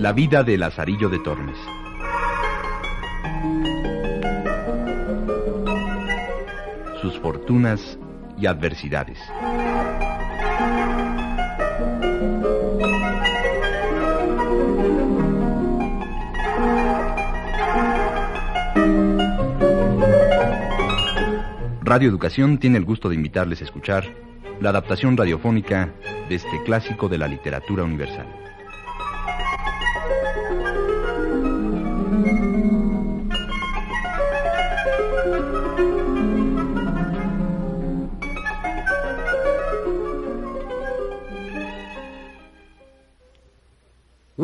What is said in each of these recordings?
La vida de Lazarillo de Tormes. Sus fortunas y adversidades. Radio Educación tiene el gusto de invitarles a escuchar la adaptación radiofónica de este clásico de la literatura universal.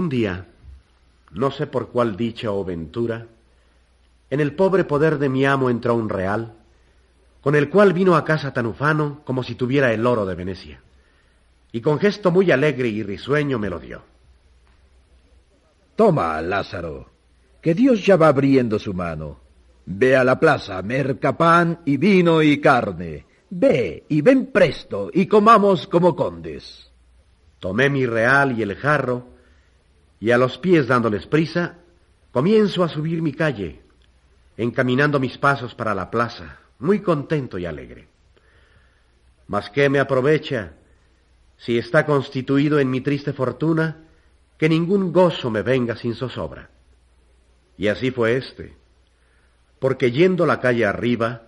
Un día, no sé por cuál dicha o ventura, en el pobre poder de mi amo entró un real, con el cual vino a casa tan ufano como si tuviera el oro de Venecia, y con gesto muy alegre y risueño me lo dio. Toma, Lázaro, que Dios ya va abriendo su mano. Ve a la plaza, merca pan y vino y carne. Ve y ven presto y comamos como condes. Tomé mi real y el jarro, y a los pies dándoles prisa, comienzo a subir mi calle, encaminando mis pasos para la plaza, muy contento y alegre. Mas qué me aprovecha si está constituido en mi triste fortuna que ningún gozo me venga sin zozobra. Y así fue este, porque yendo la calle arriba,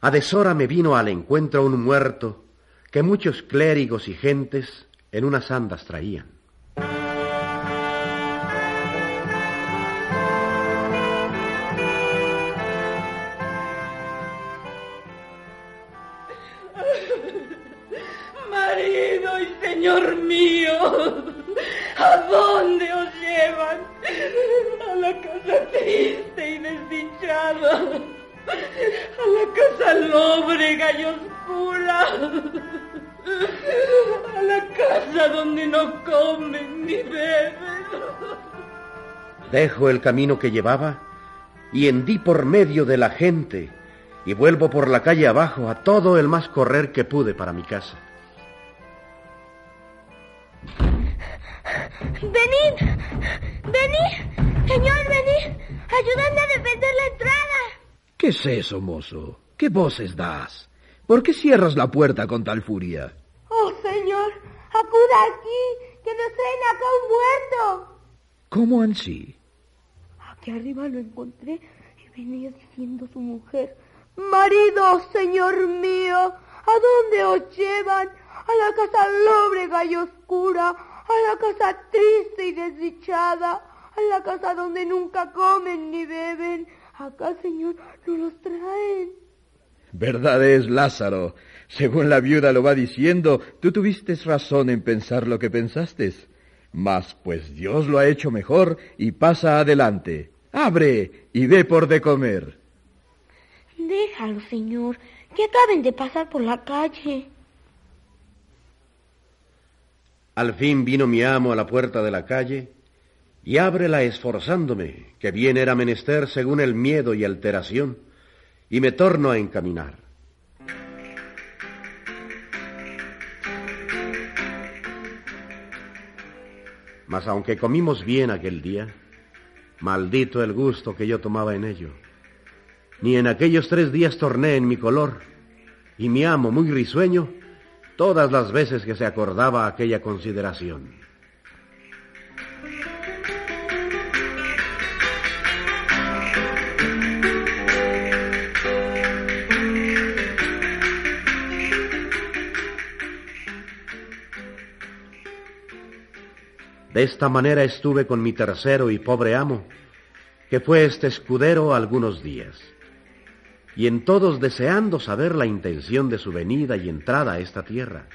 a deshora me vino al encuentro un muerto que muchos clérigos y gentes en unas andas traían. Marido y señor mío, ¿a dónde os llevan? A la casa triste y desdichada, a la casa lóbrega y oscura, a la casa donde no comen ni beben. Dejo el camino que llevaba y hendí por medio de la gente y vuelvo por la calle abajo a todo el más correr que pude para mi casa. ¡Venid! ¡Venid! Señor, venid. Ayúdame a defender la entrada. ¿Qué es eso, mozo? ¿Qué voces das? ¿Por qué cierras la puerta con tal furia? Oh, señor, acuda aquí, que nos traen acá un muerto. ¿Cómo ansí? Aquí arriba lo encontré y venía diciendo su mujer, Marido, señor mío, ¿a dónde os llevan? A la casa lóbrega y oscura, a la casa triste y desdichada, a la casa donde nunca comen ni beben. Acá, señor, no los traen. Verdad es, Lázaro. Según la viuda lo va diciendo, tú tuviste razón en pensar lo que pensaste. Mas pues Dios lo ha hecho mejor y pasa adelante. Abre y ve por de comer. Déjalo, señor, que acaben de pasar por la calle. Al fin vino mi amo a la puerta de la calle y ábrela esforzándome, que bien era menester según el miedo y alteración, y me torno a encaminar. Mas aunque comimos bien aquel día, maldito el gusto que yo tomaba en ello. Ni en aquellos tres días torné en mi color, y mi amo, muy risueño, todas las veces que se acordaba aquella consideración. De esta manera estuve con mi tercero y pobre amo, que fue este escudero algunos días, y en todos deseando saber la intención de su venida y entrada a esta tierra,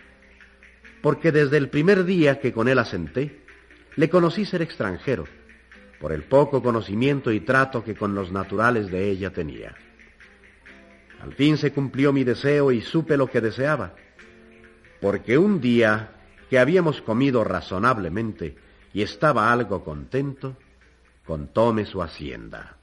porque desde el primer día que con él asenté, le conocí ser extranjero, por el poco conocimiento y trato que con los naturales de ella tenía. Al fin se cumplió mi deseo y supe lo que deseaba, porque un día que habíamos comido razonablemente y estaba algo contento, contóme su hacienda.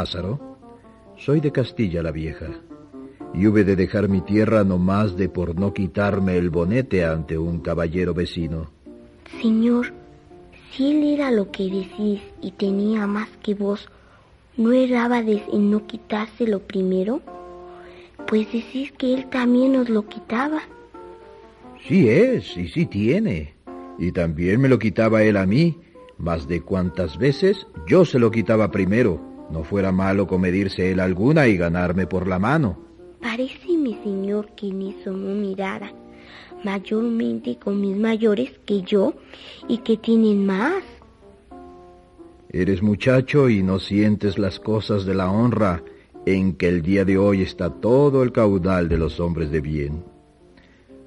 Lázaro, soy de Castilla la Vieja, y hube de dejar mi tierra no más de por no quitarme el bonete ante un caballero vecino. Señor, si él era lo que decís y tenía más que vos, ¿no errábades en no quitárselo primero? Pues decís que él también os lo quitaba. Sí es, y sí tiene. Y también me lo quitaba él a mí, más de cuantas veces yo se lo quitaba primero. No fuera malo comedirse él alguna y ganarme por la mano. Paréceme, señor, que en eso no mirara. Mayormente con mis mayores que yo y que tienen más. Eres muchacho y no sientes las cosas de la honra en que el día de hoy está todo el caudal de los hombres de bien.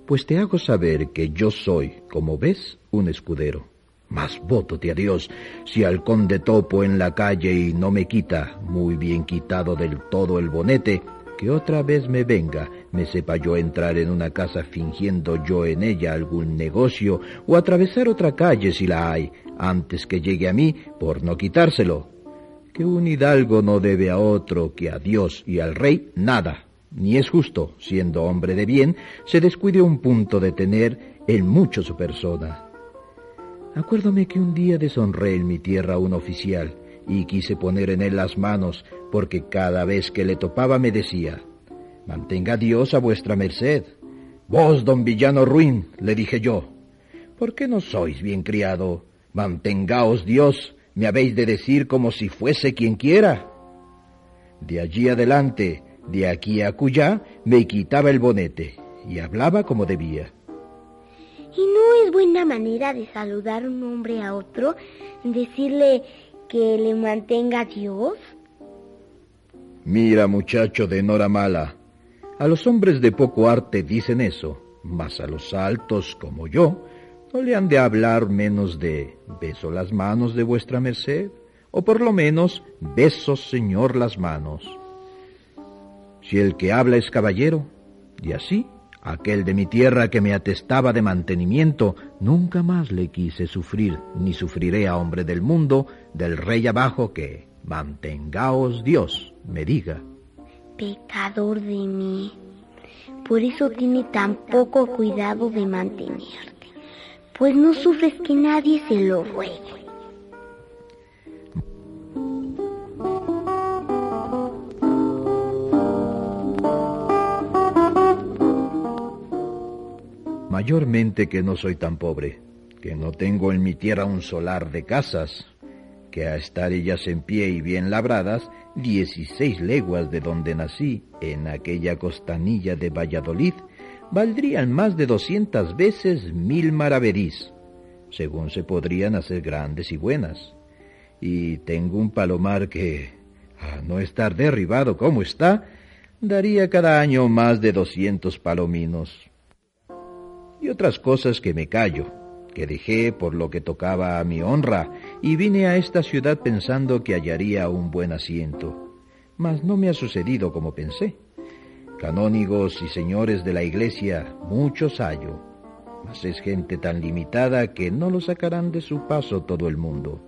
Pues te hago saber que yo soy, como ves, un escudero. Mas votote a Dios, si al conde topo en la calle y no me quita, muy bien quitado del todo el bonete, que otra vez me venga, me sepa yo entrar en una casa fingiendo yo en ella algún negocio, o atravesar otra calle si la hay, antes que llegue a mí, por no quitárselo. Que un hidalgo no debe a otro que a Dios y al rey nada, ni es justo, siendo hombre de bien, se descuide un punto de tener en mucho su persona. Acuérdome que un día deshonré en mi tierra a un oficial y quise poner en él las manos, porque cada vez que le topaba me decía, Mantenga Dios a vuestra merced. Vos, don villano ruin, le dije yo, ¿por qué no sois bien criado? Mantengaos Dios, me habéis de decir como si fuese quien quiera. De allí adelante, de aquí a cuyá, me quitaba el bonete y hablaba como debía. ¿Y no es buena manera de saludar un hombre a otro? Decirle que le mantenga Dios. Mira, muchacho de Nora Mala, a los hombres de poco arte dicen eso, mas a los altos como yo no le han de hablar menos de beso las manos de vuestra merced, o por lo menos beso, señor, las manos. Si el que habla es caballero, y así Aquel de mi tierra que me atestaba de mantenimiento, nunca más le quise sufrir, ni sufriré a hombre del mundo, del rey abajo que, mantengaos Dios, me diga. Pecador de mí. Por eso tiene tan poco cuidado de mantenerte, pues no sufres que nadie se lo ruegue. Mayormente que no soy tan pobre, que no tengo en mi tierra un solar de casas, que a estar ellas en pie y bien labradas, dieciséis leguas de donde nací, en aquella costanilla de Valladolid, valdrían más de doscientas veces mil maravedís, según se podrían hacer grandes y buenas. Y tengo un palomar que, a no estar derribado como está, daría cada año más de doscientos palominos y otras cosas que me callo, que dejé por lo que tocaba a mi honra, y vine a esta ciudad pensando que hallaría un buen asiento. Mas no me ha sucedido como pensé. Canónigos y señores de la iglesia, muchos hallo, mas es gente tan limitada que no lo sacarán de su paso todo el mundo.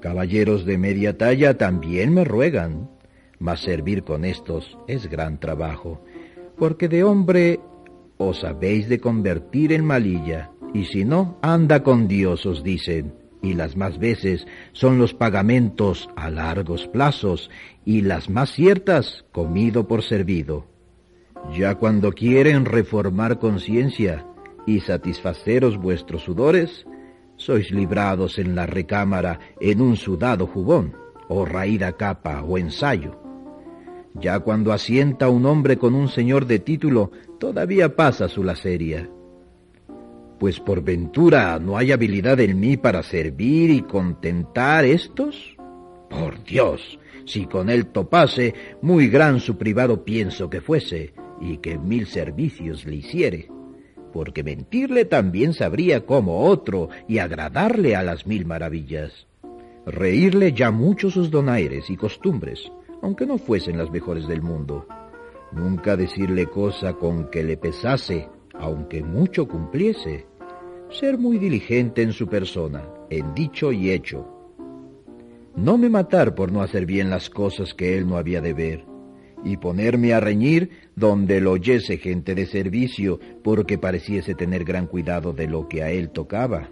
Caballeros de media talla también me ruegan, mas servir con estos es gran trabajo, porque de hombre os habéis de convertir en malilla, y si no, anda con Dios, os dicen, y las más veces son los pagamentos a largos plazos, y las más ciertas comido por servido. Ya cuando quieren reformar conciencia y satisfaceros vuestros sudores, sois librados en la recámara en un sudado jubón, o raída capa o ensayo. Ya cuando asienta un hombre con un señor de título, todavía pasa su laceria. Pues por ventura no hay habilidad en mí para servir y contentar estos? Por Dios, si con él topase, muy gran su privado pienso que fuese, y que mil servicios le hiciere, porque mentirle también sabría como otro y agradarle a las mil maravillas. Reírle ya mucho sus donaires y costumbres, aunque no fuesen las mejores del mundo. Nunca decirle cosa con que le pesase, aunque mucho cumpliese. Ser muy diligente en su persona, en dicho y hecho. No me matar por no hacer bien las cosas que él no había de ver, y ponerme a reñir donde lo oyese gente de servicio, porque pareciese tener gran cuidado de lo que a él tocaba.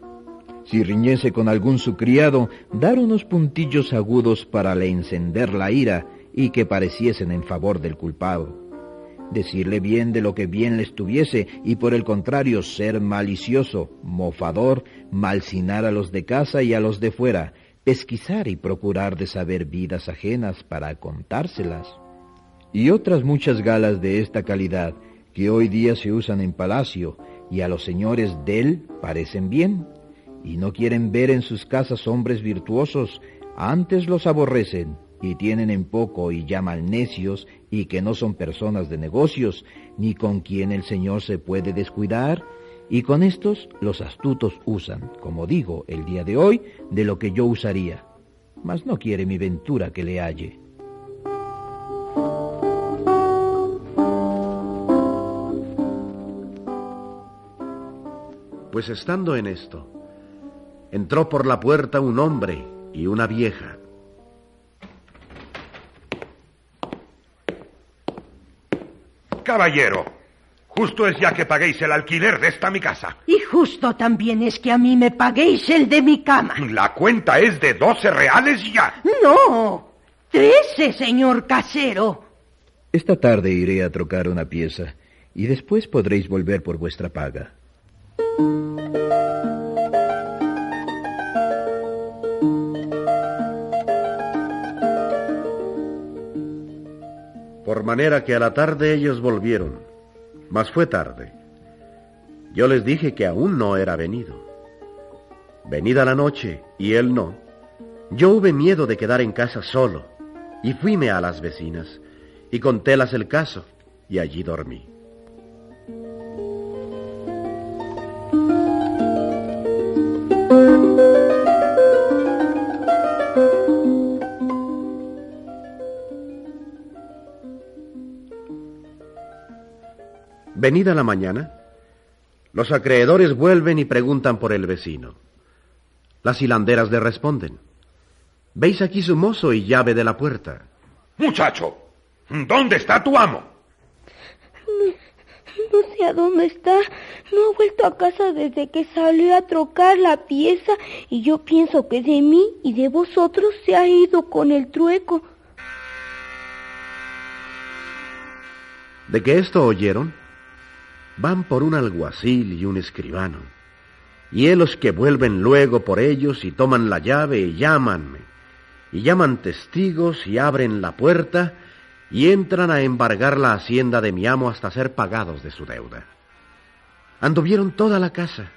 Si riñese con algún su criado, dar unos puntillos agudos para le encender la ira y que pareciesen en favor del culpado. Decirle bien de lo que bien le estuviese y por el contrario ser malicioso, mofador, malsinar a los de casa y a los de fuera, pesquisar y procurar de saber vidas ajenas para contárselas y otras muchas galas de esta calidad que hoy día se usan en palacio y a los señores del parecen bien, y no quieren ver en sus casas hombres virtuosos, antes los aborrecen y tienen en poco y llaman necios y que no son personas de negocios, ni con quien el Señor se puede descuidar, y con estos los astutos usan, como digo el día de hoy, de lo que yo usaría, mas no quiere mi ventura que le halle. Pues estando en esto, entró por la puerta un hombre y una vieja. Caballero, justo es ya que paguéis el alquiler de esta mi casa. Y justo también es que a mí me paguéis el de mi cama. La cuenta es de doce reales ya. No, trece, señor casero. Esta tarde iré a trocar una pieza y después podréis volver por vuestra paga. Por manera que a la tarde ellos volvieron, mas fue tarde. Yo les dije que aún no era venido. Venida la noche y él no, yo hube miedo de quedar en casa solo y fuime a las vecinas y contélas el caso y allí dormí. Venida la mañana, los acreedores vuelven y preguntan por el vecino. Las hilanderas le responden. ¿Veis aquí su mozo y llave de la puerta? Muchacho, ¿dónde está tu amo? No, no sé a dónde está. No ha vuelto a casa desde que salió a trocar la pieza y yo pienso que de mí y de vosotros se ha ido con el trueco. ¿De qué esto oyeron? Van por un alguacil y un escribano, y los que vuelven luego por ellos y toman la llave y llamanme, y llaman testigos y abren la puerta y entran a embargar la hacienda de mi amo hasta ser pagados de su deuda. Anduvieron toda la casa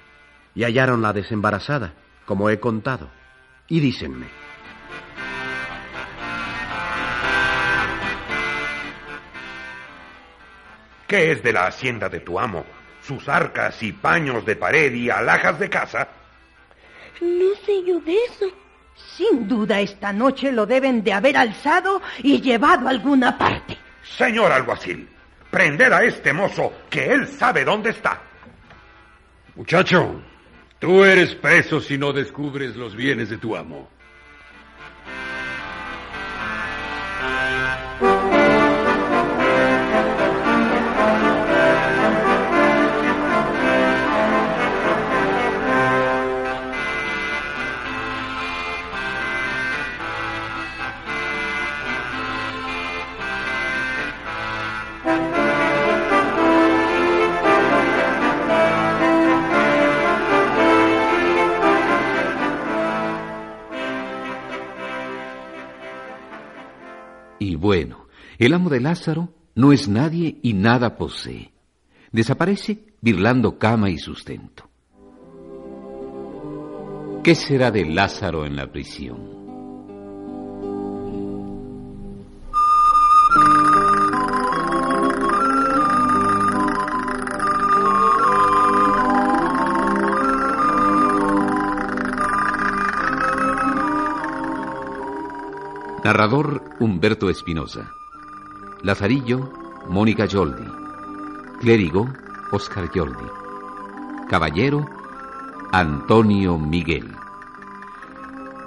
y hallaron la desembarazada, como he contado, y dícenme, ¿Qué es de la hacienda de tu amo? ¿Sus arcas y paños de pared y alhajas de casa? No sé yo de eso. Sin duda esta noche lo deben de haber alzado y llevado a alguna parte. Señor alguacil, prender a este mozo, que él sabe dónde está. Muchacho, tú eres preso si no descubres los bienes de tu amo. Bueno, el amo de Lázaro no es nadie y nada posee. Desaparece birlando cama y sustento. ¿Qué será de Lázaro en la prisión? Narrador Humberto Espinosa. Lazarillo Mónica Yoldi. Clérigo Oscar Yoldi. Caballero Antonio Miguel.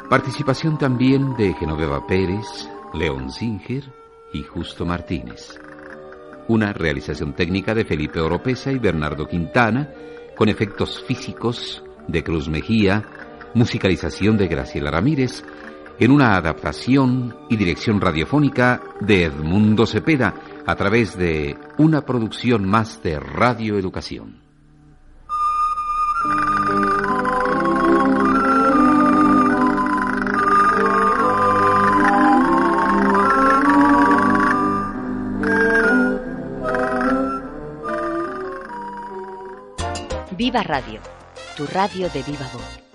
Participación también de Genoveva Pérez, León Singer y Justo Martínez. Una realización técnica de Felipe Oropesa y Bernardo Quintana, con efectos físicos de Cruz Mejía, musicalización de Graciela Ramírez en una adaptación y dirección radiofónica de Edmundo Cepeda a través de una producción más de Radio Educación. Viva Radio, tu radio de viva voz.